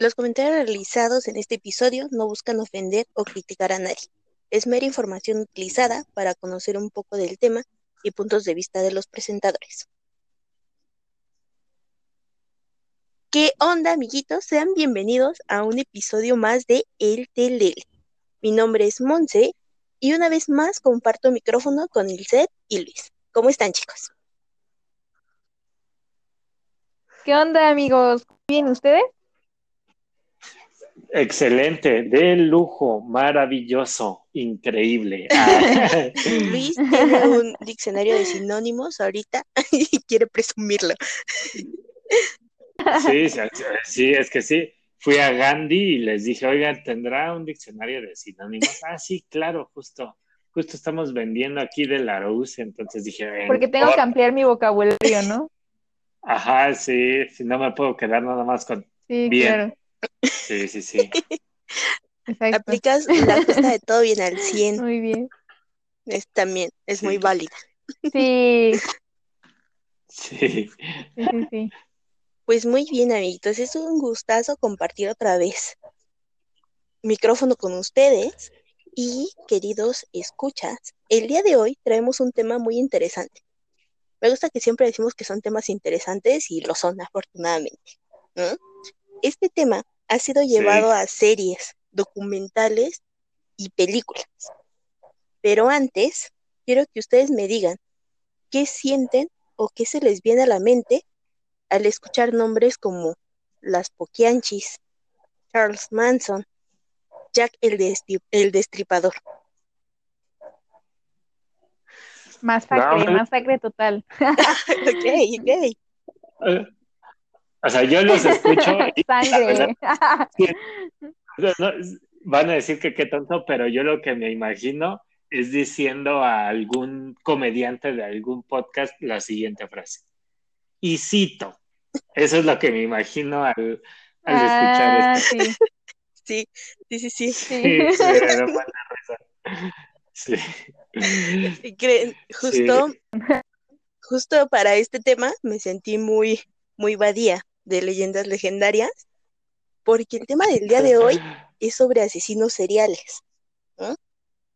Los comentarios realizados en este episodio no buscan ofender o criticar a nadie. Es mera información utilizada para conocer un poco del tema y puntos de vista de los presentadores. ¿Qué onda, amiguitos? Sean bienvenidos a un episodio más de El Telele. Mi nombre es Monse y una vez más comparto micrófono con Ilset y Luis. ¿Cómo están, chicos? ¿Qué onda, amigos? ¿Bien ustedes? Excelente, de lujo, maravilloso, increíble. Ah. Luis tiene un diccionario de sinónimos ahorita y quiere presumirlo. Sí, sí, es que sí. Fui a Gandhi y les dije, oigan, ¿tendrá un diccionario de sinónimos? Ah, sí, claro, justo. Justo estamos vendiendo aquí de la Rose, entonces dije... Porque tengo que ampliar mi vocabulario, ¿no? Ajá, sí, si no me puedo quedar nada más con... Sí, claro. Sí, sí, sí. Aplicas la cuesta de todo bien al 100. Muy bien. Es también, es muy válida. Sí. Sí. Sí, sí, Pues muy bien, amiguitos. Es un gustazo compartir otra vez micrófono con ustedes. Y queridos escuchas, el día de hoy traemos un tema muy interesante. Me gusta que siempre decimos que son temas interesantes y lo son, afortunadamente. Este tema ha sido llevado a series, documentales y películas. Pero antes, quiero que ustedes me digan qué sienten o qué se les viene a la mente al escuchar nombres como Las Poquianchis, Charles Manson, Jack el, Destripador. Masacre, masacre total. ok, ok. Eh, o sea, yo los escucho. Sangre. van a decir que qué tonto, pero yo lo que me imagino es diciendo a algún comediante de algún podcast la siguiente frase. Y cito. Eso es lo que me imagino al, escuchar ah, esto. Sí. Sí, sí, sí, sí. Sí, sí. creen, justo, justo para este tema me sentí muy, muy vadía de leyendas legendarias, porque el tema del día de hoy es sobre asesinos seriales.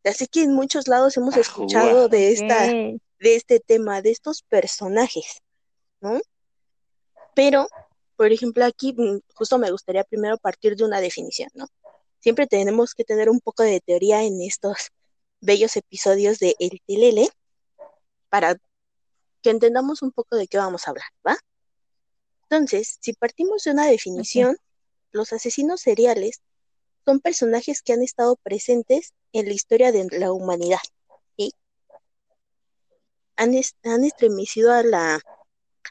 Así que en muchos lados hemos escuchado de esta, de este tema, de estos personajes, ¿no? Pero, por ejemplo, aquí mm, justo me gustaría primero partir de una definición, ¿no? Siempre tenemos que tener un poco de teoría en estos bellos episodios de El Tilele para que entendamos un poco de qué vamos a hablar, ¿va? Entonces, si partimos de una definición, los asesinos seriales son personajes que han estado presentes en la historia de la humanidad. y Han, estremecido a la,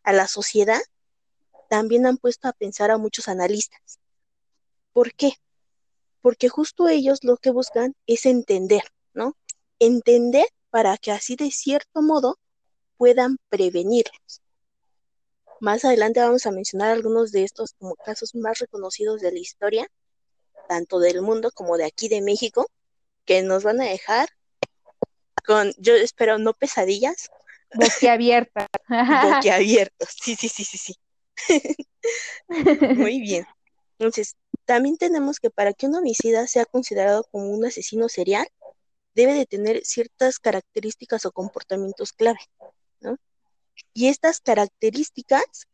a la sociedad, también han puesto a pensar a muchos analistas. ¿Por qué? Porque justo ellos lo que buscan es entender. Entender para que así de cierto modo puedan prevenirlos. Más adelante vamos a mencionar algunos de estos como casos más reconocidos de la historia, tanto del mundo como de aquí de México, que nos van a dejar con, yo espero, no pesadillas. Boquiabiertas. Boquiabiertos, sí, sí, sí, sí, sí. Muy bien. Entonces, también tenemos que para que un homicida sea considerado como un asesino serial, debe de tener ciertas características o comportamientos clave, ¿no? Y estas características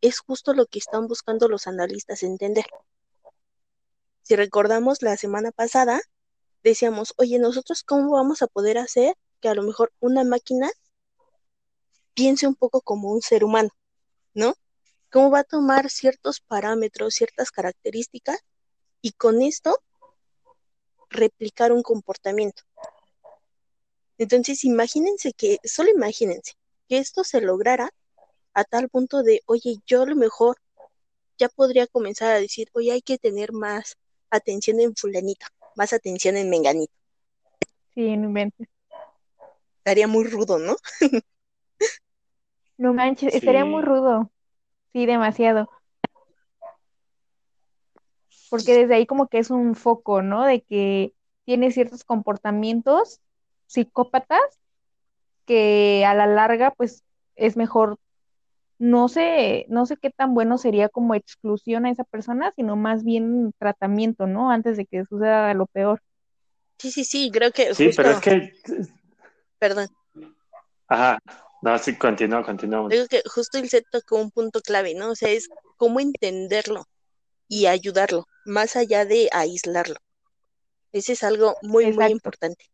es justo lo que están buscando los analistas entender. Si recordamos la semana pasada, decíamos, oye, nosotros cómo vamos a poder hacer que a lo mejor una máquina piense un poco como un ser humano, ¿no? ¿Cómo va a tomar ciertos parámetros, ciertas características y con esto replicar un comportamiento? Entonces, imagínense que, solo imagínense, que esto se lograra a tal punto de, oye, yo a lo mejor ya podría comenzar a decir, oye, hay que tener más atención en fulanito, más atención en menganito. Sí, no inventes. Estaría muy rudo, ¿no? no manches, estaría muy rudo. Sí, demasiado. Porque desde ahí como que es un foco, ¿no? De que tiene ciertos comportamientos psicópatas que a la larga pues es mejor, no sé, no sé qué tan bueno sería como exclusión a esa persona, sino más bien tratamiento, ¿no? Antes de que suceda lo peor. Sí, sí, sí, creo que. Sí, pero es que. Perdón. Ajá, no, sí, continúa, continúa. Digo que justo el set tocó un punto clave, ¿no? O sea, es cómo entenderlo y ayudarlo, más allá de aislarlo. Ese es algo muy, muy importante.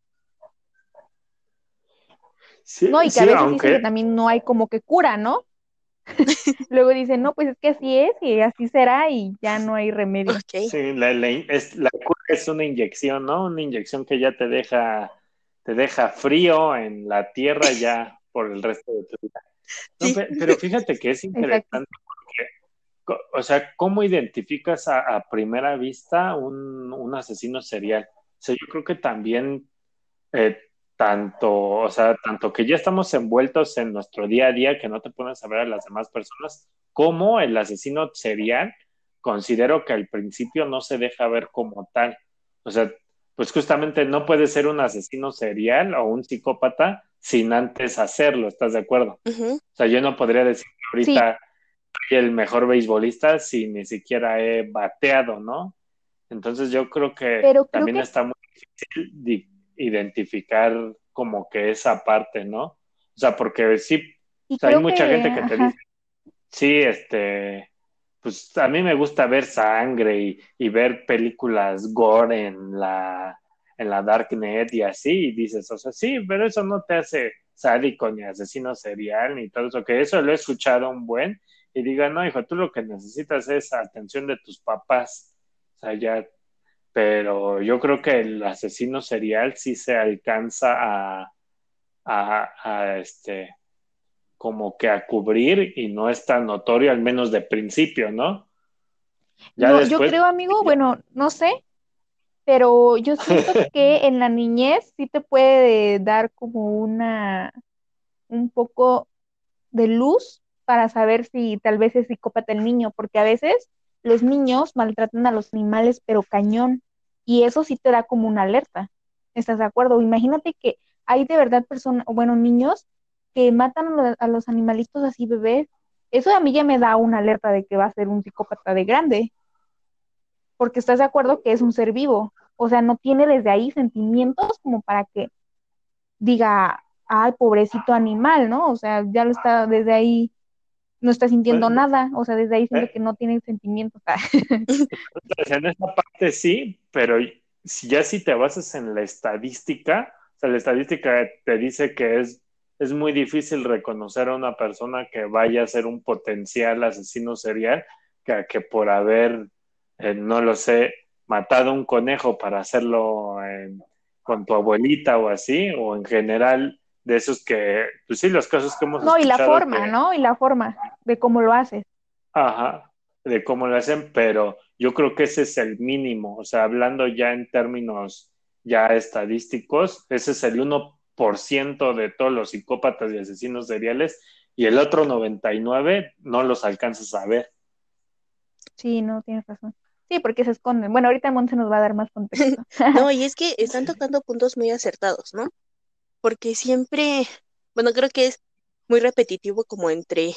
No, y que a veces dicen que también no hay como que cura, ¿no? Luego dicen, no, pues es que así es y así será y ya no hay remedio. Sí, la, es, la cura es una inyección, ¿no? Una inyección que ya te deja, te deja frío en la tierra ya por el resto de tu vida. pero fíjate que es interesante porque, o sea, ¿cómo identificas a, primera vista un, un, asesino serial? O sea, yo creo que también eh, tanto, o sea, tanto que ya estamos envueltos en nuestro día a día que no te pones a ver a las demás personas, como el asesino serial, considero que al principio no se deja ver como tal. O sea, pues justamente no puede ser un asesino serial o un psicópata sin antes hacerlo, ¿estás de acuerdo? O sea, yo no podría decir que ahorita soy el mejor beisbolista si ni siquiera he bateado, ¿no? Entonces yo creo que también está muy difícil identificar como que esa parte, ¿no? O sea, porque sí, hay mucha gente que te dice, sí, este, pues a mí me gusta ver sangre y, ver películas gore en la, en la Darknet y así, y dices, o sea, sí, pero eso no te hace sádico ni asesino serial ni todo eso, que eso lo he escuchado un buen, y diga, no, hijo, tú lo que necesitas es atención de tus papás, o sea, ya pero yo creo que el asesino serial sí se alcanza a, a, este como que a cubrir y no es tan notorio, al menos de principio, ¿no? no, yo creo, amigo, bueno, no sé, pero yo siento que en la niñez sí te puede dar como una, un poco de luz para saber si tal vez es psicópata el niño, porque a veces los niños maltratan a los animales, pero cañón. Y eso sí te da como una alerta. ¿Estás de acuerdo? Imagínate que hay de verdad personas, bueno, niños que matan a los animalitos así bebés. Eso a mí ya me da una alerta de que va a ser un psicópata de grande. Porque estás de acuerdo que es un ser vivo. O sea, no tiene desde ahí sentimientos como para que diga, ay, pobrecito animal, ¿no? O sea, ya lo está desde ahí no está sintiendo nada, o sea, desde ahí siento eh. que no tiene sentimientos. en esa parte sí, pero si ya si te basas en la estadística, o sea, la estadística te dice que es, es muy difícil reconocer a una persona que vaya a ser un potencial asesino serial que, que por haber, eh, no lo sé, matado un conejo para hacerlo con tu abuelita o así, o en general de esos que, pues sí, los casos que hemos No, y la forma, ¿no? Y la forma de cómo lo haces. Ajá, de cómo lo hacen, pero yo creo que ese es el mínimo, o sea, hablando ya en términos ya estadísticos, ese es el 1% de todos los psicópatas y asesinos seriales y el otro 99 no los alcanzas a ver. Sí, no, tienes razón. Sí, porque se esconden. Bueno, ahorita Monse nos va a dar más contexto. no, y es que están tocando puntos muy acertados, ¿no? Porque siempre, bueno, creo que es muy repetitivo como entre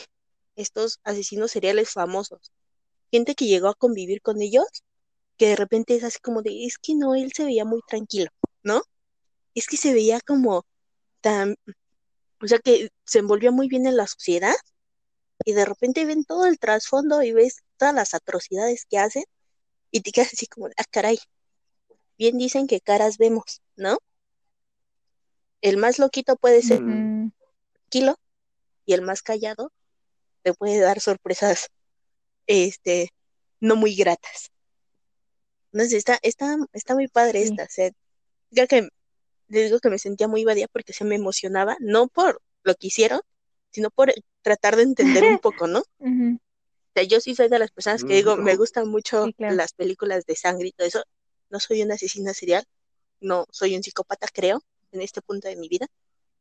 estos asesinos seriales famosos. Gente que llegó a convivir con ellos, que de repente es así como de, es que no, él se veía muy tranquilo, ¿no? Es que se veía como tan, o sea, que se envolvió muy bien en la sociedad y de repente ven todo el trasfondo y ves todas las atrocidades que hacen y te quedas así como, ah, caray, bien dicen que caras vemos, ¿no? El más loquito puede ser tranquilo y el más callado te puede dar sorpresas este no muy gratas. Entonces está, está, está muy padre esta. ya que les digo que me sentía muy vadia porque se me emocionaba, no por lo que hicieron, sino por tratar de entender un poco, ¿no? O sea, yo sí soy de las personas que digo, me gustan mucho las películas de sangre y todo eso. No soy una asesina serial, no soy un psicópata, creo, en este punto de mi vida,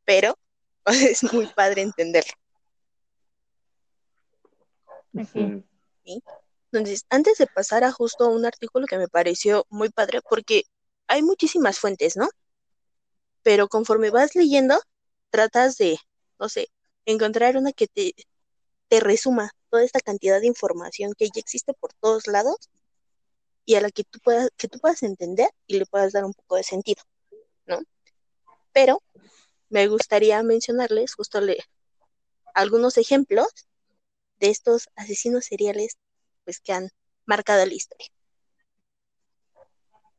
pero es muy padre entenderlo. Entonces, antes de pasar a justo un artículo que me pareció muy padre, porque hay muchísimas fuentes, ¿no? Pero conforme vas leyendo, tratas de, no sé, encontrar una que te, te resuma toda esta cantidad de información que ya existe por todos lados y a la que tú puedas, que tú puedas entender y le puedas dar un poco de sentido, ¿no? Pero me gustaría mencionarles justo le, algunos ejemplos de estos asesinos seriales pues que han marcado la historia.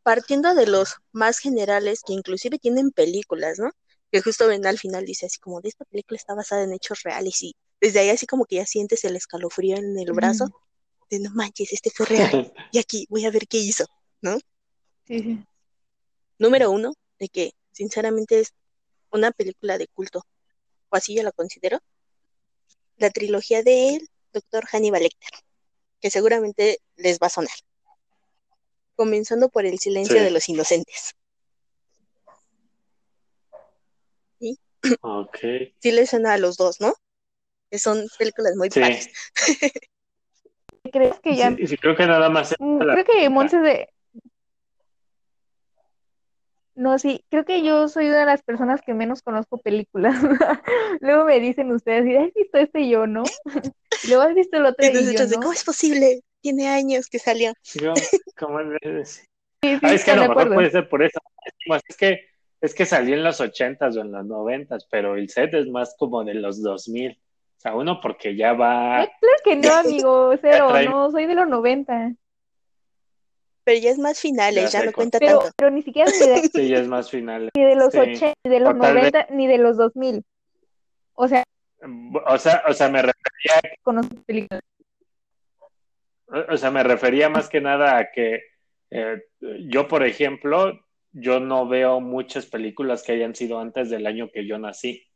Partiendo de los más generales que inclusive tienen películas, ¿no? Que justo ven al final dice así como de esta película está basada en hechos reales y desde ahí así como que ya sientes el escalofrío en el brazo de no manches, este fue real y aquí voy a ver qué hizo, ¿no? Sí. Número uno, de que sinceramente es una película de culto, o así yo la considero, la trilogía del doctor Hannibal Lecter, que seguramente les va a sonar. Comenzando por El silencio de los inocentes. ¿Sí? Ok. Sí les suena a los dos, ¿no? Que son películas muy sí. ¿Crees que ya? Sí, creo que nada más. Mm, creo que Monse de, no, sí, creo que yo soy una de las personas que menos conozco películas. Luego me dicen ustedes, ¿has visto este y yo, no? luego has visto el otro y, yo, ¿no? ¿Cómo es posible? Tiene años que salió. Yo, ¿cómo es? Sí, ah, es que a lo mejor puede ser por eso. Es que, es que salió en los ochentas o en los noventas, pero el set es más como de los dos mil. O sea, uno porque ya va... claro que no, amigo, cero, no, soy de los noventa. Pero ya es más finales, ya, no cuenta pero, tanto. Pero ni siquiera ni de, sí, ya es más finales. Ni de los 80, ni de los 90, ni de los 2000. O sea, o sea, o sea, me refería con películas. O sea, me refería más que nada a que eh, yo, por ejemplo, yo no veo muchas películas que hayan sido antes del año que yo nací.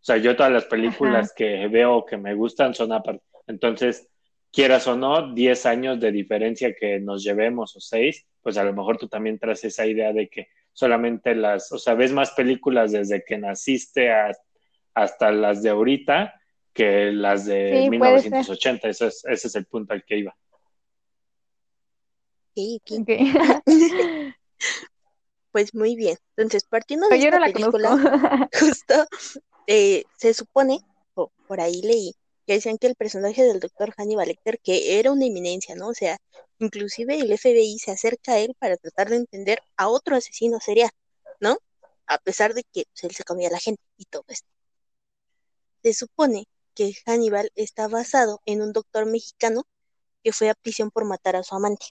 O sea, yo todas las películas que veo que me gustan son aparte. Entonces, quieras o no, 10 años de diferencia que nos llevemos o 6, pues a lo mejor tú también traes esa idea de que solamente las, o sea, ves más películas desde que naciste hasta las de ahorita que las de 1980. Ese es, ese es el punto al que iba. Sí, pues muy bien. Entonces, partiendo de esta película, justo eh, se supone, o por ahí leí, que decían que el personaje del doctor Hannibal Lecter, que era una eminencia, ¿no? O sea, inclusive el FBI se acerca a él para tratar de entender a otro asesino serial, ¿no? A pesar de que pues, él se comía a la gente y todo esto. Se supone que Hannibal está basado en un doctor mexicano que fue a prisión por matar a su amante,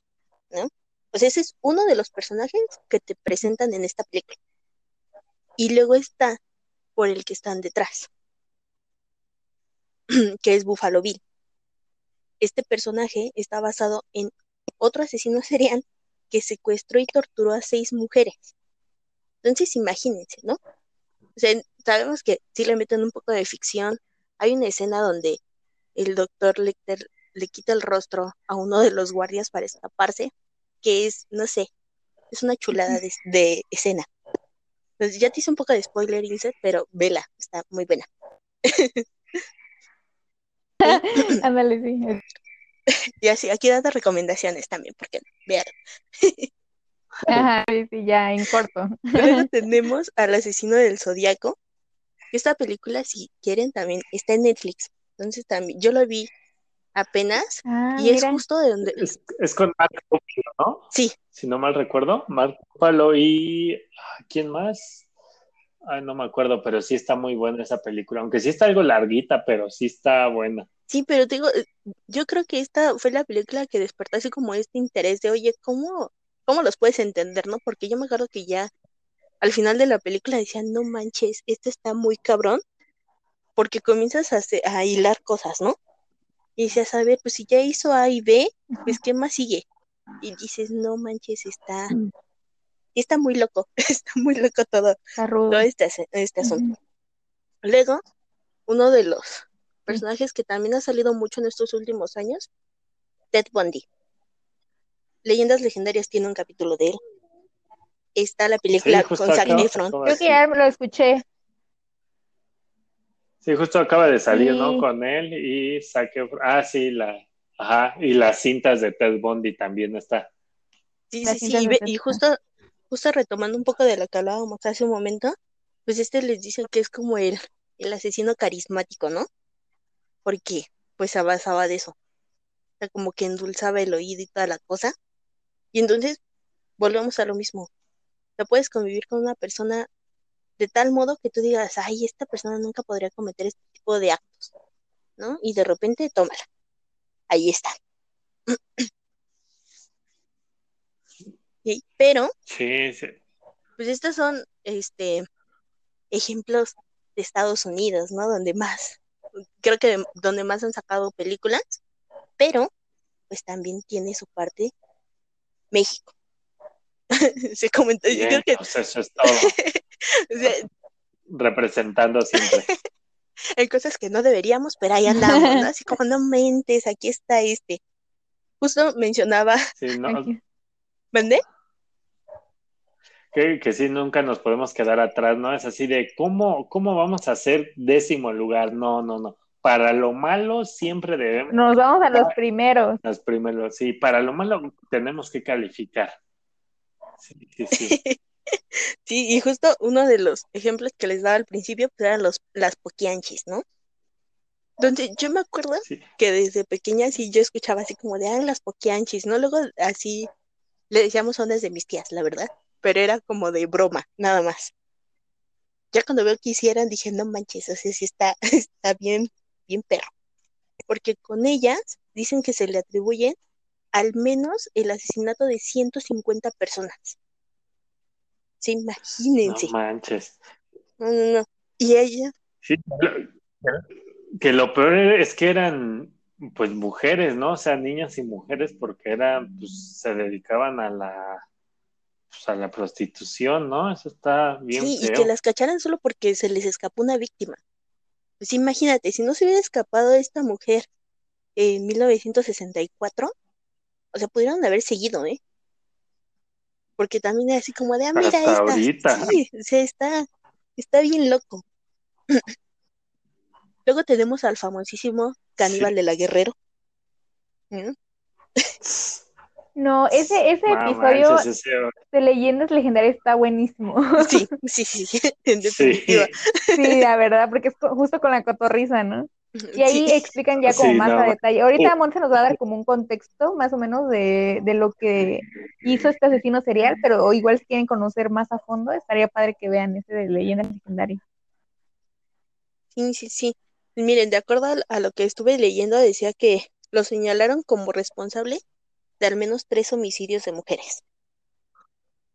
¿no? Pues ese es uno de los personajes que te presentan en esta película. Y luego está por el que están detrás, que es Buffalo Bill. Este personaje está basado en otro asesino serial que secuestró y torturó a seis mujeres. Entonces, imagínense, ¿no? O sea, sabemos que si le meten un poco de ficción. Hay una escena donde el doctor Lecter le quita el rostro a uno de los guardias para escaparse, que es, no sé, es una chulada de, de escena. Entonces, ya te hice un poco de spoiler, Ilse, pero vela, está muy buena. Ándale, sí. Y así, aquí dando recomendaciones también, porque vean. Ajá, sí, ya, en corto. Luego tenemos al asesino del zodiaco. Esta película, si quieren, también está en Netflix. Entonces también, yo lo vi apenas ah, y es justo de donde... Es, con Mark Ruffalo, ¿no? Sí. Si no mal recuerdo, Mark Ruffalo y... Ah, ¿Quién más? Ay, no me acuerdo, pero sí está muy buena esa película, aunque sí está algo larguita, pero sí está buena. Sí, pero te digo, eh, yo creo que esta fue la película que despertó así como este interés de, oye, ¿cómo, cómo los puedes entender, no? Porque yo me acuerdo que ya al final de la película decían, no manches, esto está muy cabrón, porque comienzas a, a hilar cosas, ¿no? Y dices, a ver, pues si ya hizo A y B, pues ¿qué más sigue? Y dices, no manches, está, mm está muy loco, está muy loco todo, todo este, este asunto. Luego, uno de los personajes que también ha salido mucho en estos últimos años, Ted Bundy. Leyendas Legendarias tiene un capítulo de él. Está la película con Zac Efron. Creo que ya lo escuché. Sí, justo acaba de salir, ¿no? Con él y Zac Efron. Ah, sí, la, ajá, y las cintas de Ted Bundy también está. Sí, sí, sí, y, y justo justo retomando un poco de lo que hablábamos hace un momento, pues este les dice que es como el, el asesino carismático, ¿no? Porque pues basaba de eso. O sea, como que endulzaba el oído y toda la cosa. Y entonces volvemos a lo mismo. No puedes convivir con una persona de tal modo que tú digas, ay, esta persona nunca podría cometer este tipo de actos, ¿no? Y de repente, tómala. Ahí está. Pero, sí, sí. pues estos son este, ejemplos de Estados Unidos, ¿no? Donde más, creo que donde más han sacado películas, pero pues también tiene su parte México. Se comentó, yo creo que... Pues eso es todo. Representando siempre. Hay cosas que no deberíamos, pero ahí andamos, ¿no? Así como no mentes, aquí está este. Justo mencionaba. Sí, no. ¿Vende? Que, que sí, nunca nos podemos quedar atrás, ¿no? Es así de, ¿cómo, ¿cómo vamos a ser décimo lugar? No, no, no. Para lo malo siempre debemos... Nos vamos a los primeros. Los primeros, sí. Para lo malo tenemos que calificar. Sí, sí, sí. sí, y justo uno de los ejemplos que les daba al principio pues eran los, las poquianchis, ¿no? Donde yo me acuerdo que desde pequeña sí yo escuchaba así como de, ah, las poquianchis, ¿no? Luego así le decíamos son de mis tías, la verdad pero era como de broma, nada más. Ya cuando veo que hicieran, dije, no manches, o sea, sí está, está bien, bien perro. Porque con ellas dicen que se le atribuyen al menos el asesinato de 150 personas. Sí, imagínense. No manches. No, no, no. Y ella. Sí, que lo peor es que eran pues mujeres, ¿no? O sea, niñas y mujeres porque eran, pues se dedicaban a la pues, a la prostitución, ¿no? Eso está bien. Sí, y que las cacharan solo porque se les escapó una víctima. Pues imagínate, si no se hubiera escapado esta mujer en 1964, o sea, pudieron haber seguido, ¿eh? Porque también es así como de, ah, mira, esta. Ahorita. Sí, o sea, está, está bien loco. Luego tenemos al famosísimo caníbal de la Guerrero. ¿Mm? No, ese, ese episodio de Leyendas Legendarias está buenísimo. Sí, sí, sí, en definitiva. Sí. la verdad, porque es justo con la cotorriza, ¿no? Y ahí explican ya como más a detalle. Ahorita Monse nos va a dar como un contexto más o menos de, de, lo que hizo este asesino serial, pero igual si quieren conocer más a fondo, estaría padre que vean ese de Leyendas Legendarias. Sí, sí, sí. Miren, de acuerdo a lo que estuve leyendo, decía que lo señalaron como responsable de al menos tres homicidios de mujeres.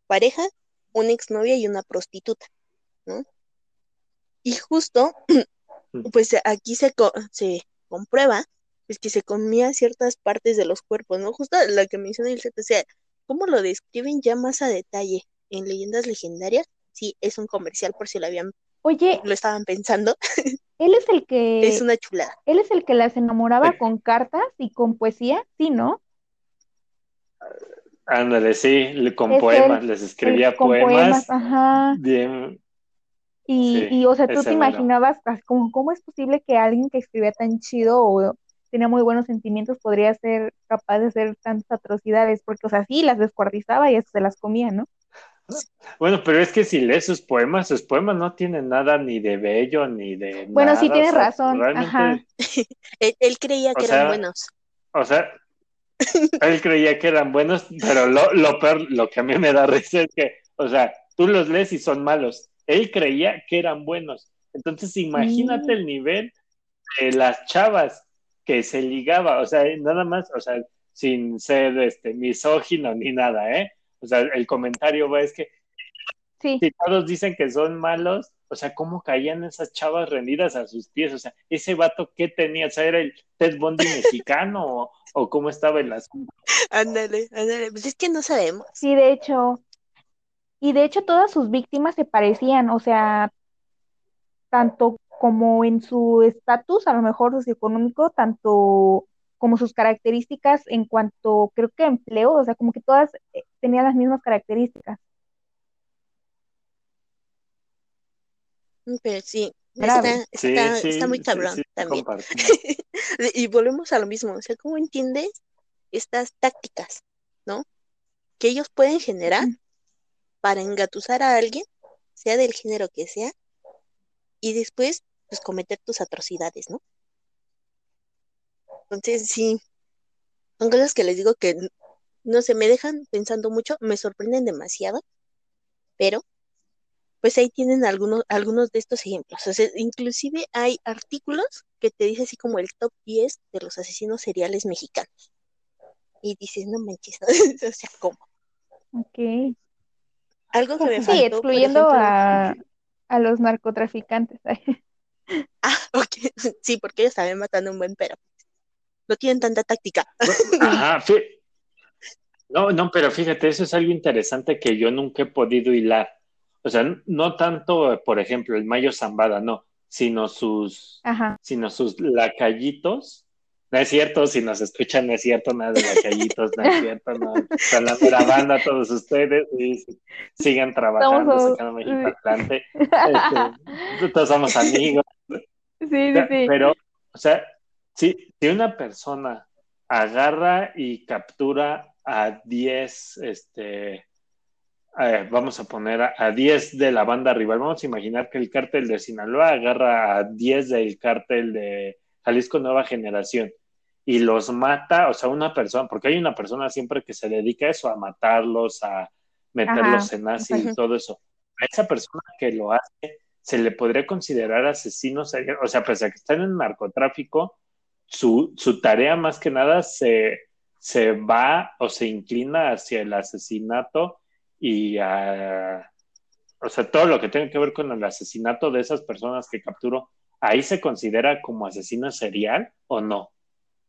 Pareja, una exnovia y una prostituta, ¿no? Y justo, mm. pues aquí se, se comprueba es que se comía ciertas partes de los cuerpos, ¿no? Justo la que menciona el o sea, ¿cómo lo describen ya más a detalle en leyendas legendarias? Sí, es un comercial por si lo habían Oye, lo estaban pensando. Él es el que es una chulada. Él es el que las enamoraba con cartas y con poesía, sí, ¿no? Ándale, sí, con poemas, les escribía poemas. ajá. Bien. Y, y, o sea, tú te imaginabas como, cómo es posible que alguien que escribía tan chido o tenía muy buenos sentimientos podría ser capaz de hacer tantas atrocidades, porque, o sea, sí, las descuartizaba y eso se las comía, ¿no? Bueno, pero es que si lees sus poemas, sus poemas no tienen nada ni de bello ni de. Bueno, sí tienes razón. Ajá. él, creía que eran buenos. O sea, él creía que eran buenos, pero lo, lo peor, lo que a mí me da risa es que, o sea, tú los lees y son malos. Él creía que eran buenos. Entonces, imagínate el nivel de las chavas que se ligaba, o sea, nada más, o sea, sin ser este misógino ni nada, ¿eh? O sea, el comentario va es que si todos dicen que son malos, o sea, ¿cómo caían esas chavas rendidas a sus pies? O sea, ese vato, ¿qué tenía? O sea, ¿era el Ted Bundy mexicano o, o, cómo estaba el asunto? Ándale, ándale, pues es que no sabemos. Sí, de hecho, y de hecho todas sus víctimas se parecían, o sea, tanto como en su estatus, a lo mejor socioeconómico, tanto como sus características en cuanto, creo que empleo, o sea, como que todas tenían las mismas características. Pero sí, está, muy cabrón también. y volvemos a lo mismo, o sea, ¿cómo entiendes estas tácticas, no? Que ellos pueden generar para engatusar a alguien, sea del género que sea, y después pues cometer tus atrocidades, ¿no? Entonces, sí, son cosas que les digo que no se me dejan pensando mucho, me sorprenden demasiado, pero pues ahí tienen algunos, algunos de estos ejemplos. O sea, inclusive hay artículos que te dice así como el top 10 de los asesinos seriales mexicanos. Y dices, no manches, o sea, ¿cómo? Ok. Algo que me Sí, excluyendo a, a los narcotraficantes. ah, ok. Sí, porque ellos también matando un buen pero. No tienen tanta táctica. Ajá, no, no, pero fíjate, eso es algo interesante que yo nunca he podido hilar. O sea, no tanto, por ejemplo, el Mayo Zambada, no, sino sus, sino sus lacallitos. No es cierto, si nos escuchan, no es cierto nada de lacallitos, no es cierto, no. Están grabando a todos ustedes y sigan trabajando, sacando México adelante. Este, todos somos amigos. Sí, sí, sí. Pero, o sea, si, si una persona agarra y captura a 10, este, vamos a poner a, 10 de la banda rival. Vamos a imaginar que el cártel de Sinaloa agarra a 10 del cártel de Jalisco Nueva Generación y los mata, o sea, una persona, porque hay una persona siempre que se dedica a eso, a matarlos, a meterlos en ácido y todo eso. A esa persona que lo hace, se le podría considerar asesino o sea, pese a que está en narcotráfico, su, su tarea más que nada se, se va o se inclina hacia el asesinato y a, o sea, todo lo que tiene que ver con el asesinato de esas personas que capturó, ¿ahí se considera como asesino serial o no?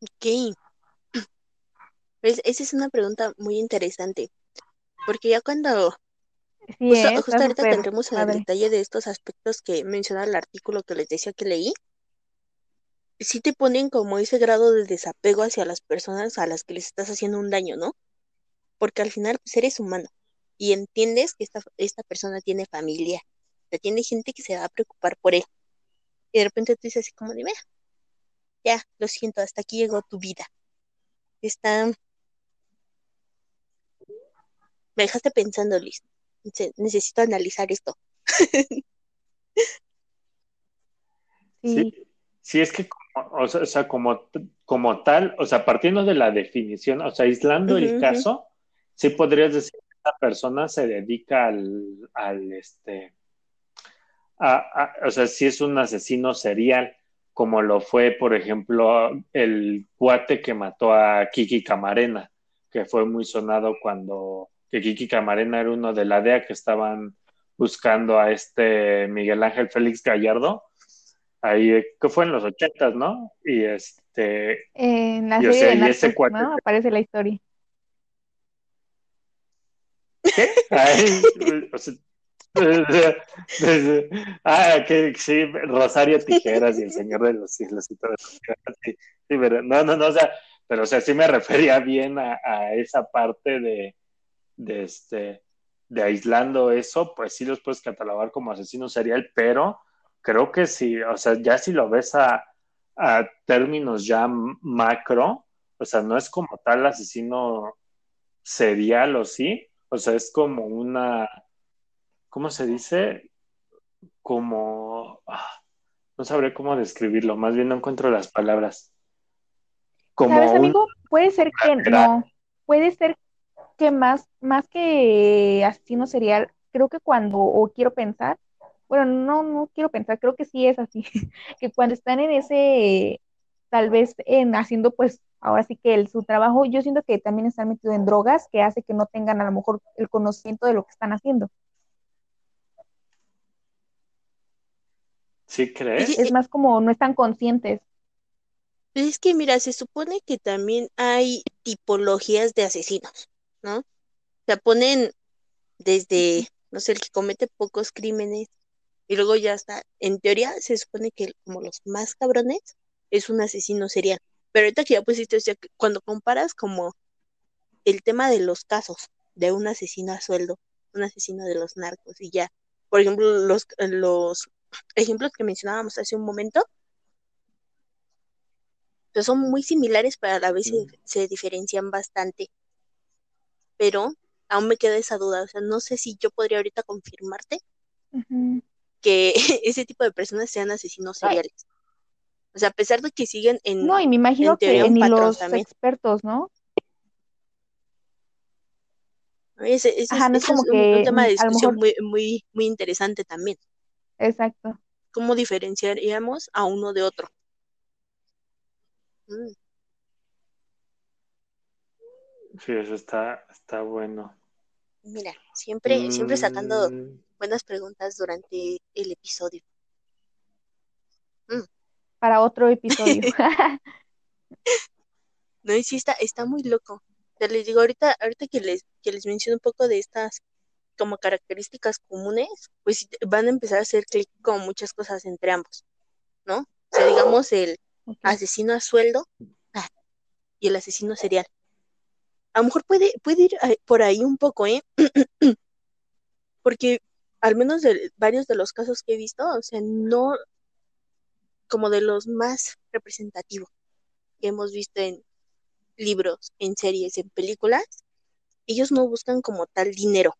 Ok. Pues esa es una pregunta muy interesante, porque ya cuando, justo, ahorita tendremos en el detalle de estos aspectos que menciona el artículo que les decía que leí, sí te ponen como ese grado de desapego hacia las personas a las que les estás haciendo un daño, ¿no? Porque al final pues, eres humano y entiendes que esta, esta persona tiene familia, o tiene gente que se va a preocupar por él. Y de repente tú dices así como de, mira, ya, lo siento, hasta aquí llegó tu vida. Está... Me dejaste pensando, Liz. Necesito analizar esto. sí. sí. es que o sea, como, como tal, o sea, partiendo de la definición, o sea, aislando el caso, sí podrías decir que esa persona se dedica al, al este, a, o sea, si es un asesino serial, como lo fue, por ejemplo, el cuate que mató a Kiki Camarena, que fue muy sonado cuando que Kiki Camarena era uno de la DEA que estaban buscando a este Miguel Ángel Félix Gallardo ahí que fue en los ochentas, ¿no? Y este en la serie de ese ¿no? Aparece la historia. ¿Qué? Ay, ah, que sí, Rosario Tijeras y el Señor de los Cielos y todo eso. Sí, pero no, no, no, o sea, pero o sea, sí me refería bien a, a esa parte de, de este de aislando eso, pues sí los puedes catalogar como asesino serial, pero creo que sí, o sea, ya si lo ves a, términos ya macro, o sea, no es como tal asesino serial o sí, o sea, es como una, ¿cómo se dice? Como, ah, no sabré cómo describirlo, más bien no encuentro las palabras. Como ¿Sabes, amigo? Puede ser que no, puede ser que más, más que asesino serial, creo que cuando, o quiero pensar, bueno, no, no quiero pensar, creo que sí es así, que cuando están en ese, tal vez en haciendo pues ahora sí que el, su trabajo, yo siento que también están metidos en drogas que hace que no tengan a lo mejor el conocimiento de lo que están haciendo. ¿Sí crees? Es más como no están conscientes. Es que mira, se supone que también hay tipologías de asesinos, ¿no? O sea, ponen desde, no sé, el que comete pocos crímenes y luego ya está, en teoría se supone que como los más cabrones es un asesino serial. Pero ahorita que ya pusiste, o sea, cuando comparas como el tema de los casos de un asesino a sueldo, un asesino de los narcos y ya, por ejemplo, los, los ejemplos que mencionábamos hace un momento, pues son muy similares, pero a la vez se, diferencian bastante. Pero aún me queda esa duda, o sea, no sé si yo podría ahorita confirmarte que ese tipo de personas sean asesinos seriales. O sea, a pesar de que siguen en. No, y me imagino que ni los expertos, ¿no? Ese, es, como un, tema de discusión muy, muy, muy interesante también. Exacto. ¿Cómo diferenciaríamos a uno de otro? Mm. Sí, eso está, está bueno. Mira, siempre, siempre sacando mm. buenas preguntas durante el episodio. Mm. Para otro episodio. no, y sí está, está muy loco. Te les digo, ahorita, ahorita que les, que les menciono un poco de estas como características comunes, pues van a empezar a hacer clic con muchas cosas entre ambos, ¿no? O sea, digamos el asesino a sueldo ah, y el asesino serial. A lo mejor puede, puede ir eh, por ahí un poco, ¿eh? Porque al menos de varios de los casos que he visto, o sea, no como de los más representativos que hemos visto en libros, en series, en películas, ellos no buscan como tal dinero.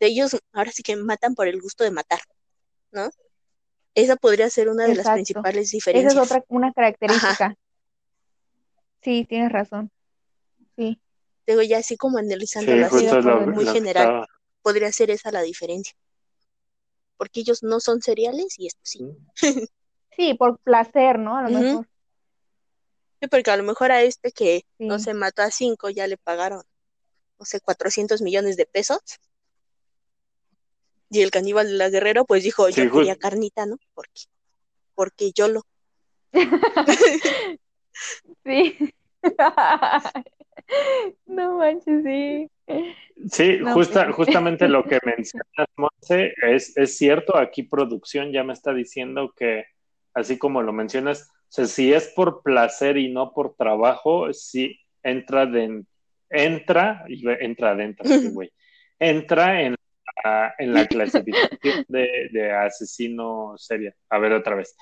Ellos ahora sí que matan por el gusto de matar, ¿no? Esa podría ser una de las principales diferencias. Esa es otra, una característica. Sí, tienes razón. Sí. Digo, ya así como analizando la muy general, podría ser esa la diferencia. Porque ellos no son cereales y esto sí. Sí, por placer, ¿no? A lo mejor. Sí, porque a lo mejor a este que no se mató a cinco ya le pagaron, no sé, 400 millones de pesos. Y el caníbal de la guerrero pues dijo, yo quería carnita, ¿no? Porque, porque yo lo. sí. no manches, sí. Sí, justa, justamente lo que mencionas, Monse, es, es cierto, aquí producción ya me está diciendo que, así como lo mencionas, o sea, si es por placer y no por trabajo, sí entra de, entra, entra adentro, güey, entra en en la clasificación de, asesino serial. A ver, otra vez.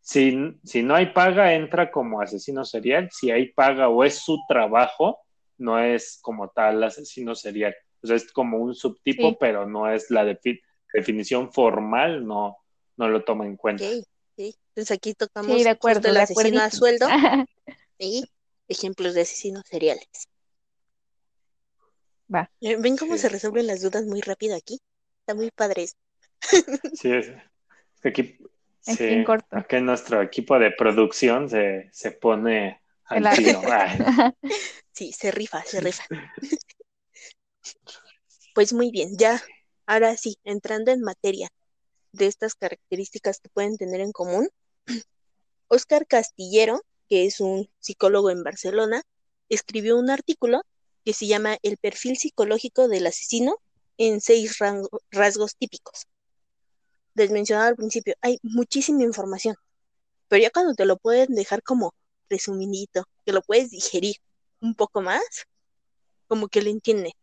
Si, si no hay paga, entra como asesino serial. Si hay paga o es su trabajo, no es como tal asesino serial. O sea, es como un subtipo, pero no es la definición formal, no, no lo toma en cuenta. Sí, sí. Entonces aquí tocamos de acuerdo, el asesino a sueldo y ejemplos de asesinos seriales. Va. Eh, ¿Ven cómo se resuelven las dudas muy rápido aquí? Está muy padre. Sí, es, aquí, sí, aquí nuestro equipo de producción se, se pone al tiro. Sí, se rifa, se rifa. Pues muy bien, ya, ahora sí, entrando en materia de estas características que pueden tener en común, Oscar Castillero, que es un psicólogo en Barcelona, escribió un artículo que se llama El perfil psicológico del asesino en seis rasgos típicos. Les mencionaba al principio, hay muchísima información, pero ya cuando te lo pueden dejar como resumidito, que lo puedes digerir un poco más, como que lo entiende.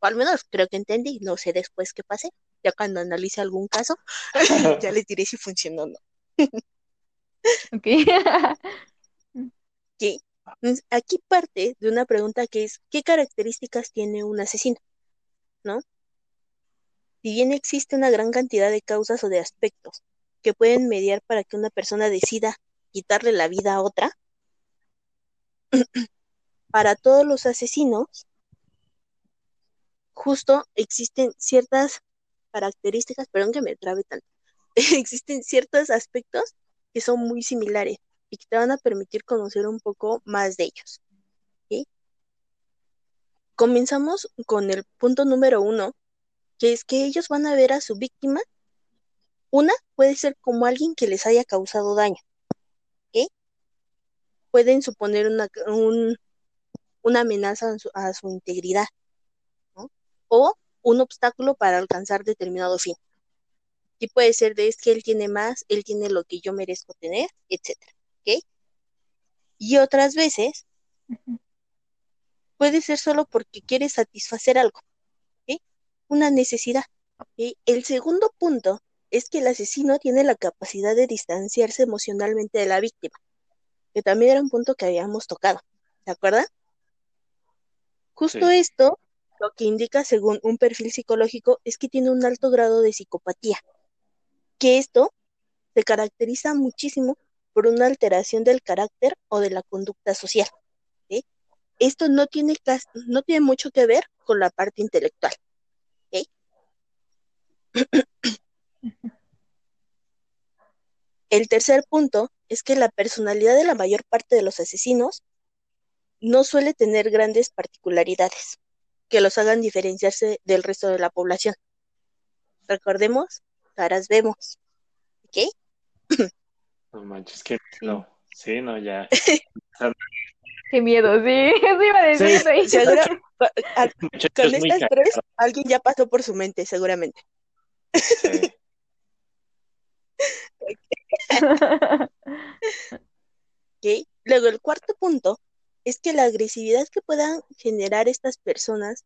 O al menos creo que entendí, no sé después qué pase, ya cuando analice algún caso, ya les diré si funcionó o no. ok. okay. Aquí parte de una pregunta que es, ¿qué características tiene un asesino? ¿No? Si bien existe una gran cantidad de causas o de aspectos que pueden mediar para que una persona decida quitarle la vida a otra, para todos los asesinos, justo existen ciertas características, perdón que me trabe tanto, existen ciertos aspectos que son muy similares y que te van a permitir conocer un poco más de ellos. Comenzamos con el punto número uno, que es que ellos van a ver a su víctima. Una puede ser como alguien que les haya causado daño. Pueden suponer una, una amenaza a su, integridad o un obstáculo para alcanzar determinado fin. Y puede ser de es que él tiene más, él tiene lo que yo merezco tener, etcétera. Y otras veces puede ser solo porque quiere satisfacer algo, una necesidad. El segundo punto es que el asesino tiene la capacidad de distanciarse emocionalmente de la víctima, que también era un punto que habíamos tocado, ¿de acuerdo? Justo esto lo que indica según un perfil psicológico es que tiene un alto grado de psicopatía. que esto se caracteriza muchísimo por una alteración del carácter o de la conducta social. Esto no tiene, no tiene mucho que ver con la parte intelectual. El tercer punto es que la personalidad de la mayor parte de los asesinos no suele tener grandes particularidades que los hagan diferenciarse del resto de la población. Recordemos, caras vemos. ¿Ok? No manches, qué miedo. Sí, no, ya. qué miedo, sí. Eso iba a decir. con estas tres, alguien ya pasó por su mente, seguramente. Sí. okay. Luego, el cuarto punto es que la agresividad que puedan generar estas personas,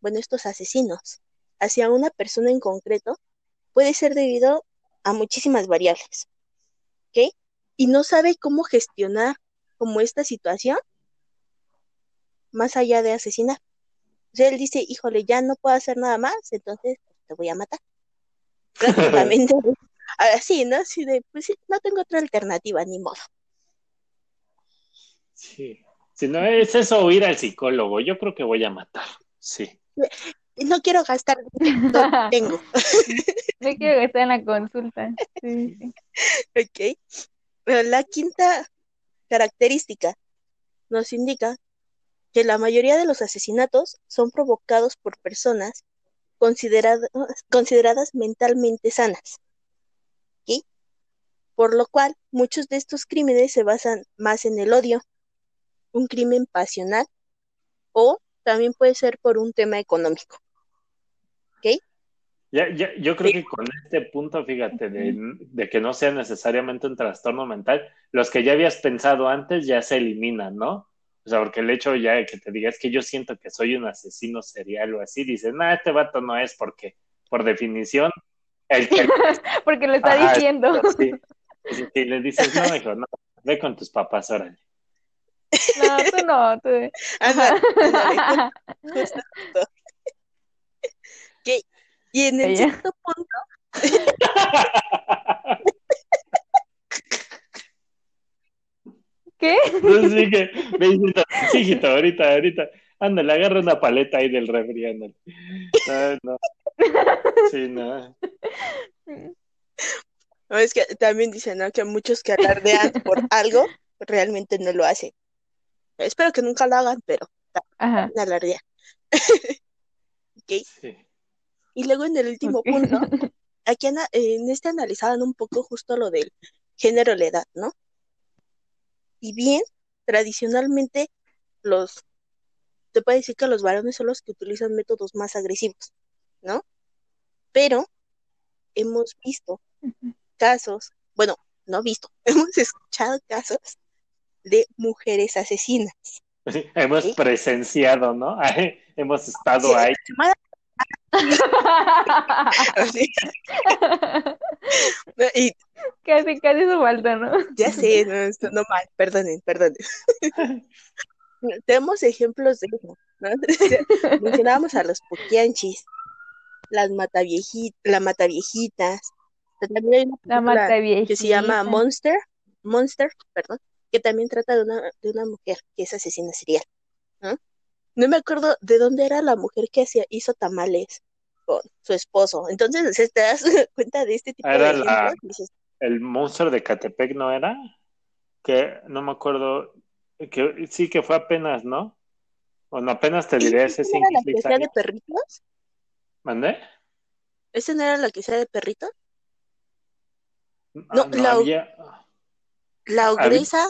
bueno, estos asesinos, hacia una persona en concreto, puede ser debido a muchísimas variables. ¿Ok? Y no sabe cómo gestionar como esta situación más allá de asesinar. O sea, él dice, híjole, ya no puedo hacer nada más, entonces te voy a matar. Prácticamente así, ¿no? Así de, pues no tengo otra alternativa, ni modo. Sí. Si no es eso ir al psicólogo, yo creo que voy a matar. Sí. No quiero gastar, no tengo. No quiero gastar en la consulta. Sí, Ok. Pero la quinta característica nos indica que la mayoría de los asesinatos son provocados por personas consideradas, consideradas mentalmente sanas. Por lo cual, muchos de estos crímenes se basan más en el odio, un crimen pasional, o también puede ser por un tema económico. ¿Ok? Ya, ya, yo creo que con este punto, fíjate, de, de, que no sea necesariamente un trastorno mental, los que ya habías pensado antes ya se eliminan, ¿no? O sea, porque el hecho ya de que te digas que yo siento que soy un asesino serial o así, dices, no, este vato no es porque, por definición, el que... porque lo está diciendo. Sí. Y le dices, no, hijo, no, ve con tus papás, órale. No, tú no, tú. Y en el sexto punto. ¿Qué? sí, que me dice, sí, hijito, ahorita, ahorita. Ándale, agarra una paleta ahí del refri, ándale. No, no. Sí, no. No. Es que también dicen, ¿no? Que muchos que alardean por algo realmente no lo hacen. Espero que nunca lo hagan, pero Ajá. alardea. okay. Sí. Y luego en el último punto, aquí en este analizaban un poco justo lo del género la edad, ¿no? Y bien, tradicionalmente los, te puede decir que los varones son los que utilizan métodos más agresivos, ¿no? Pero hemos visto casos, bueno, no visto, hemos escuchado casos de mujeres asesinas. hemos presenciado, ¿no? hemos estado ahí. y, casi, casi su falta, ¿no? Ya sé, no, esto no mal, perdonen, perdonen. Tenemos ejemplos de eso, ¿no? Mencionábamos a los poquianchis, las mataviejitas, la mataviejitas. También hay una la que se llama Monster, Monster, perdón, que también trata de una, de una mujer que es asesina serial. ¿no? no me acuerdo de dónde era la mujer que hacía, hizo tamales con su esposo. Entonces, te das cuenta de este tipo era de El monstruo de Catepec, ¿no era? Que no me acuerdo, que sí que fue apenas, ¿no? Bueno, apenas te diré ese ¿Esa era la que sea de perritos? ¿Mandé? ¿Ese no era la que sea de perritos? Ah, no, la, la ogresa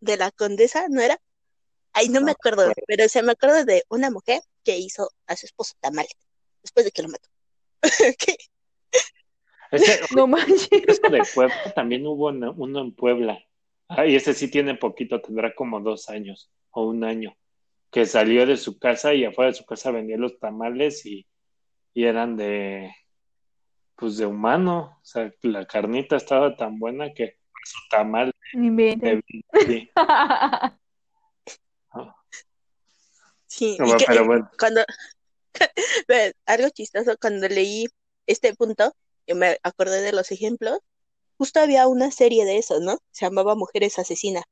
de la condesa, ¿no era? Ay, no, me acuerdo, pero se me acuerdo de una mujer que hizo a su esposo tamales después de que lo mató. ¿Qué? no manches. de Puebla también hubo uno, en Puebla. Ah, y ese sí tiene poquito, tendrá como dos años o un año. Que salió de su casa y afuera de su casa vendía los tamales y, y eran de pues de humano. O sea, la carnita estaba tan buena que su tamal. De, sí. Sí, y que, cuando algo chistoso cuando leí este punto yo me acordé de los ejemplos, justo había una serie de eso, ¿no? Se llamaba Mujeres Asesinas.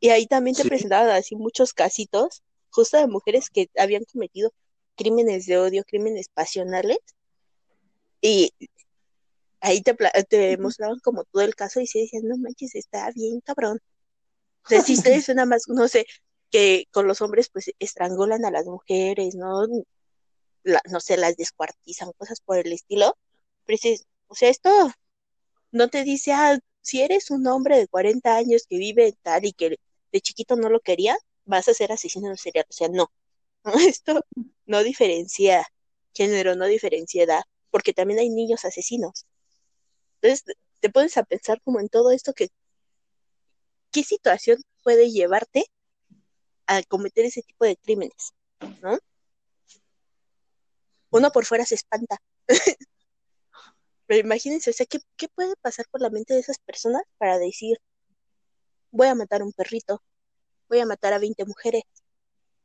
Y ahí también te presentaban así muchos casitos, justo de mujeres que habían cometido crímenes de odio, crímenes pasionales. Y ahí te, te mostraban como todo el caso y se decían, no manches, está bien cabrón. O sea, si ustedes nada más, no sé, que con los hombres pues estrangulan a las mujeres, ¿no? no sé, las descuartizan, cosas por el estilo. Pero o sea, esto no te dice, ah, si eres un hombre de 40 años que vive tal y que de chiquito no lo quería, vas a ser asesino serial. O sea, no. Esto no diferencia género, no diferencia edad, porque también hay niños asesinos. Entonces, te pones a pensar como en todo esto que, ¿qué situación puede llevarte a cometer ese tipo de crímenes? ¿No? Uno por fuera se espanta. Pero imagínense, o sea, ¿qué, ¿qué puede pasar por la mente de esas personas para decir, voy a matar a un perrito, voy a matar a 20 mujeres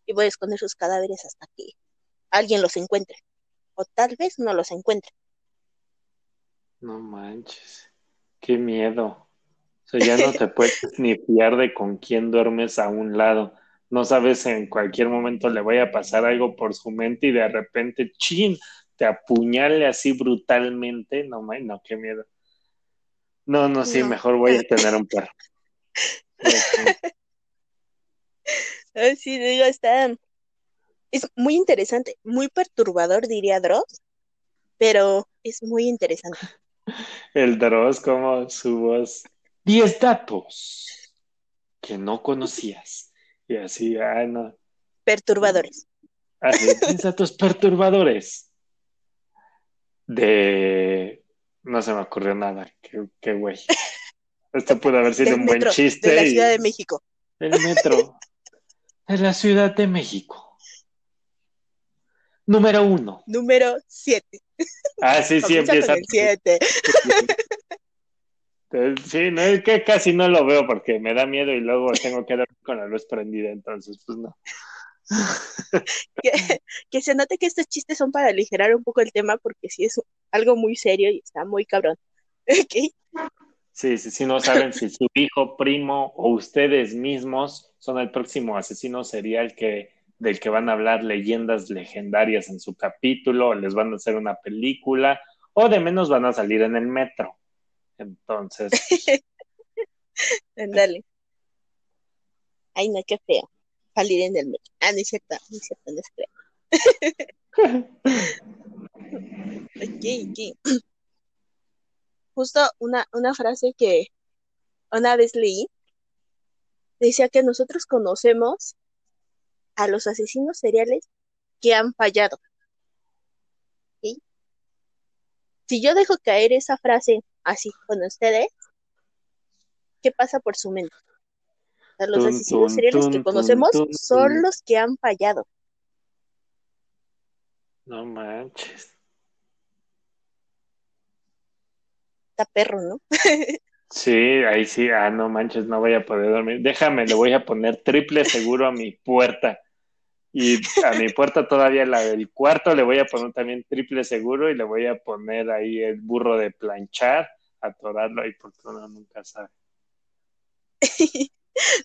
y voy a esconder sus cadáveres hasta que alguien los encuentre? O tal vez no los encuentre. No manches, qué miedo. O sea, ya no te puedes ni fiar de con quién duermes a un lado. No sabes en cualquier momento le vaya a pasar algo por su mente y de repente, chin, te apuñale así brutalmente. No, no, qué miedo. No, no, sí, mejor voy a tener un perro. sí, digo, está. Es muy interesante, muy perturbador, diría Dross, pero es muy interesante. El Dross, como su voz. Diez datos que no conocías. Y así, ah, no. Perturbadores. Así, diez datos perturbadores. De. No se me ocurrió nada. Qué, qué güey. Esto pudo haber sido un buen chiste. De la Ciudad de México. El metro. de la Ciudad de México. Número uno. Número siete. Ah, sí, sí, empieza. siete. Sí, no, es que casi no lo veo porque me da miedo y luego tengo que dormir con la luz prendida, entonces, pues no. que, se note que estos chistes son para aligerar un poco el tema porque sí es algo muy serio y está muy cabrón. Sí, sí, sí, no saben si su hijo, primo o ustedes mismos son el próximo asesino serial que del que van a hablar leyendas legendarias en su capítulo, o les van a hacer una película, o de menos van a salir en el metro. Entonces. Dale. Ay, no, qué feo. Salir en el metro. Ah, no es cierto, no es cierto, no es ok, ok. Justo una, una frase que una vez leí decía que nosotros conocemos a los asesinos seriales que han fallado. Si yo dejo caer esa frase así con ustedes, ¿qué pasa por su mente? los asesinos seriales que conocemos son los que han fallado. No manches. Está perro, ¿no? Sí, ahí sí, ah, no manches, no voy a poder dormir. Déjame, le voy a poner triple seguro a mi puerta. Y a mi puerta todavía la del cuarto le voy a poner también triple seguro y le voy a poner ahí el burro de planchar, atorarlo ahí porque uno nunca sabe.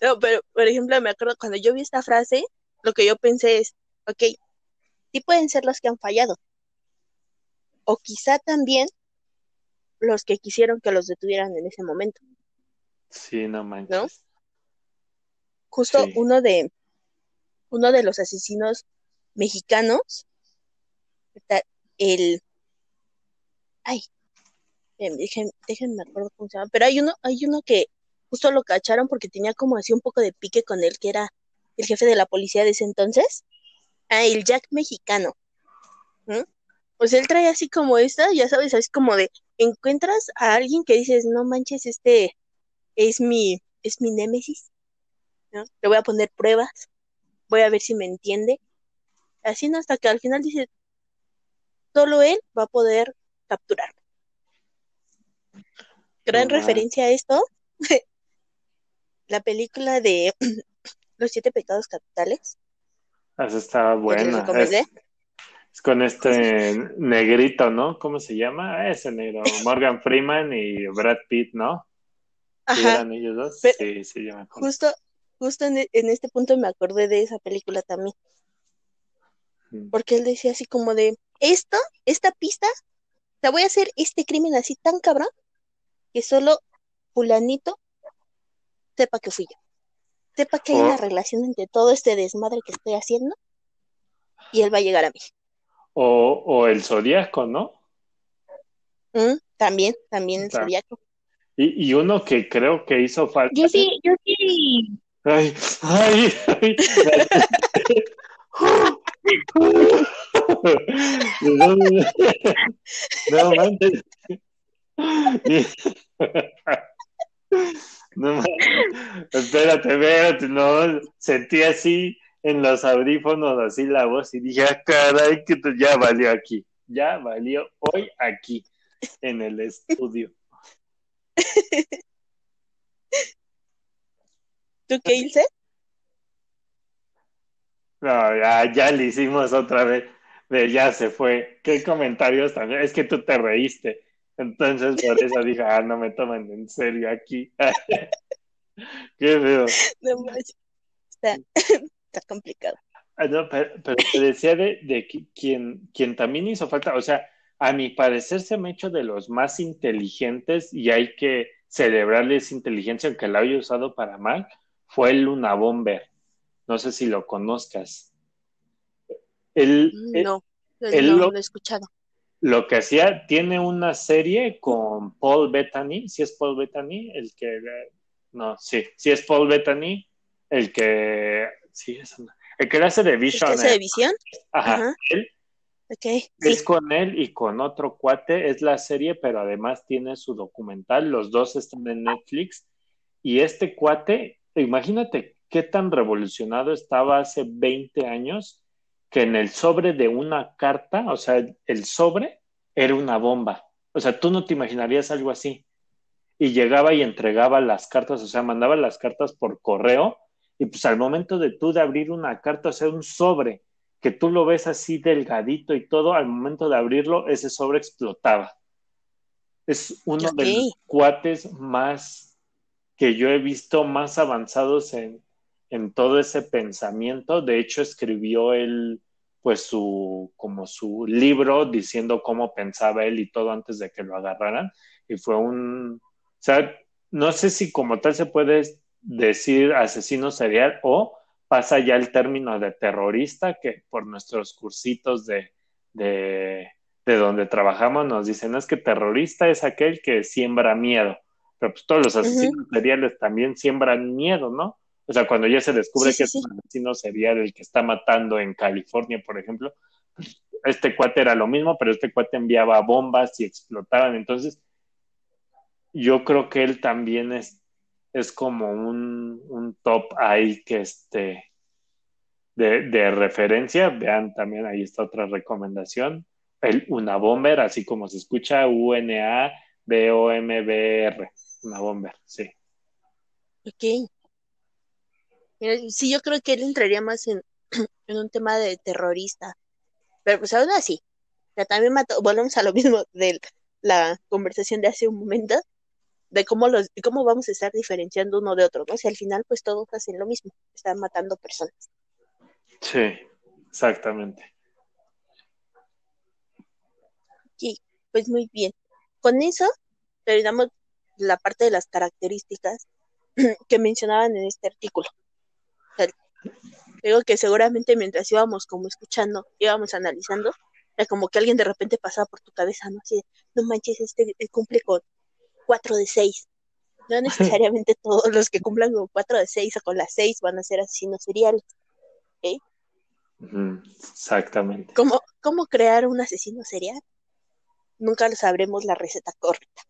no, pero por ejemplo, me acuerdo cuando yo vi esta frase, lo que yo pensé es, ok, sí pueden ser los que han fallado. O quizá también los que quisieron que los detuvieran en ese momento. Sí, no manches. Justo uno de uno de los asesinos mexicanos, el ay, déjenme, déjenme acuerdo cómo se llama, pero hay uno, hay uno que justo lo cacharon porque tenía como así un poco de pique con él, que era el jefe de la policía de ese entonces. Ah, el Jack mexicano. Pues él trae así como esta, ya sabes, así como de, encuentras a alguien que dices, no manches, este es mi, es mi némesis, ¿no? Le voy a poner pruebas, voy a ver si me entiende. Así hasta que al final dice, solo él va a poder capturar. Gran referencia a esto, la película de Los siete pecados capitales. Esa estaba buena. Es con este negrito, ¿no? ¿Cómo se llama? Ese negro. Morgan Freeman y Brad Pitt, ¿no? Ajá. ¿Eran ellos dos? sí, sí, yo me acuerdo. Justo, justo en, en, este punto me acordé de esa película también. Porque él decía así como de, esto, esta pista, te voy a hacer este crimen así tan cabrón que solo fulanito sepa que fui yo. Sepa que hay una relación entre todo este desmadre que estoy haciendo y él va a llegar a mí. O, o el zodiaco, ¿no? Mm, también, también el zodiaco. Y, y, uno que creo que hizo falta. Yo sí, yo sí. Ay, ay, ay. no, no. No, espérate, espérate, no, sentí así en los audífonos, así la voz, y dije, ah, caray, que ya valió aquí, ya valió hoy aquí, en el estudio. ¿Tú qué hice? No, ya, ya le hicimos otra vez. Ya se fue. ¿Qué comentarios también? Es que tú te reíste. Entonces por eso dije, ah, no me toman en serio aquí. Qué feo. está, está complicado. Ah, no, pero, te decía de, de quien, quien también hizo falta, o sea, a mi parecer se me ha hecho de los más inteligentes y hay que celebrarle esa inteligencia, aunque la haya usado para mal, fue el Luna Bomber. No sé si lo conozcas. Él, no, no lo he escuchado lo que hacía, tiene una serie con Paul Bettany, si es Paul Bettany, el que, no, sí, si es Paul Bettany, el que, sí, es el que hace de Vision. ¿El que hace de Visión? Ajá, él. Okay, es con él y con otro cuate, es la serie, pero además tiene su documental, los dos están en Netflix, y este cuate, imagínate qué tan revolucionado estaba hace 20 años, que en el sobre de una carta, o sea, el sobre era una bomba. O sea, tú no te imaginarías algo así. Y llegaba y entregaba las cartas, o sea, mandaba las cartas por correo y pues al momento de tú de abrir una carta, o sea, un sobre, que tú lo ves así delgadito y todo, al momento de abrirlo, ese sobre explotaba. Es uno de los cuates más que yo he visto más avanzados en, en todo ese pensamiento. De hecho, escribió él, pues, su, como su libro diciendo cómo pensaba él y todo antes de que lo agarraran. Y fue un, o sea, no sé si como tal se puede decir asesino serial o pasa ya el término de terrorista que por nuestros cursitos de, de, de donde trabajamos nos dicen, es que terrorista es aquel que siembra miedo, pero pues todos los asesinos seriales también siembran miedo, ¿no? O sea, cuando ya se descubre que es un asesino serial el que está matando en California, por ejemplo, este cuate era lo mismo, pero este cuate enviaba bombas y explotaban. Entonces, yo creo que él también es, es como un, un top ahí que este de, de, referencia. Vean también, ahí está otra recomendación. El, una bomber, así como se escucha, U-N-A-B-O-M-B-R. Una bomber, sí. Ok. Sí, yo creo que él entraría más en, un tema de terrorista. Pero pues aún así, ya también mató, volvemos a lo mismo de la conversación de hace un momento, de cómo los, cómo vamos a estar diferenciando uno de otro, ¿no? Si al final pues todos hacen lo mismo, están matando personas. Sí, exactamente. Sí, pues muy bien. Con eso terminamos la parte de las características que mencionaban en este artículo. Digo que seguramente mientras íbamos como escuchando, íbamos analizando, era como que alguien de repente pasaba por tu cabeza, ¿no? Así, no manches, este cumple con 4 de 6. No necesariamente todos los que cumplan con 4 de 6 o con las 6 van a ser asesinos seriales. ¿okay? Exactamente. ¿Cómo, ¿Cómo crear un asesino serial? Nunca sabremos la receta correcta.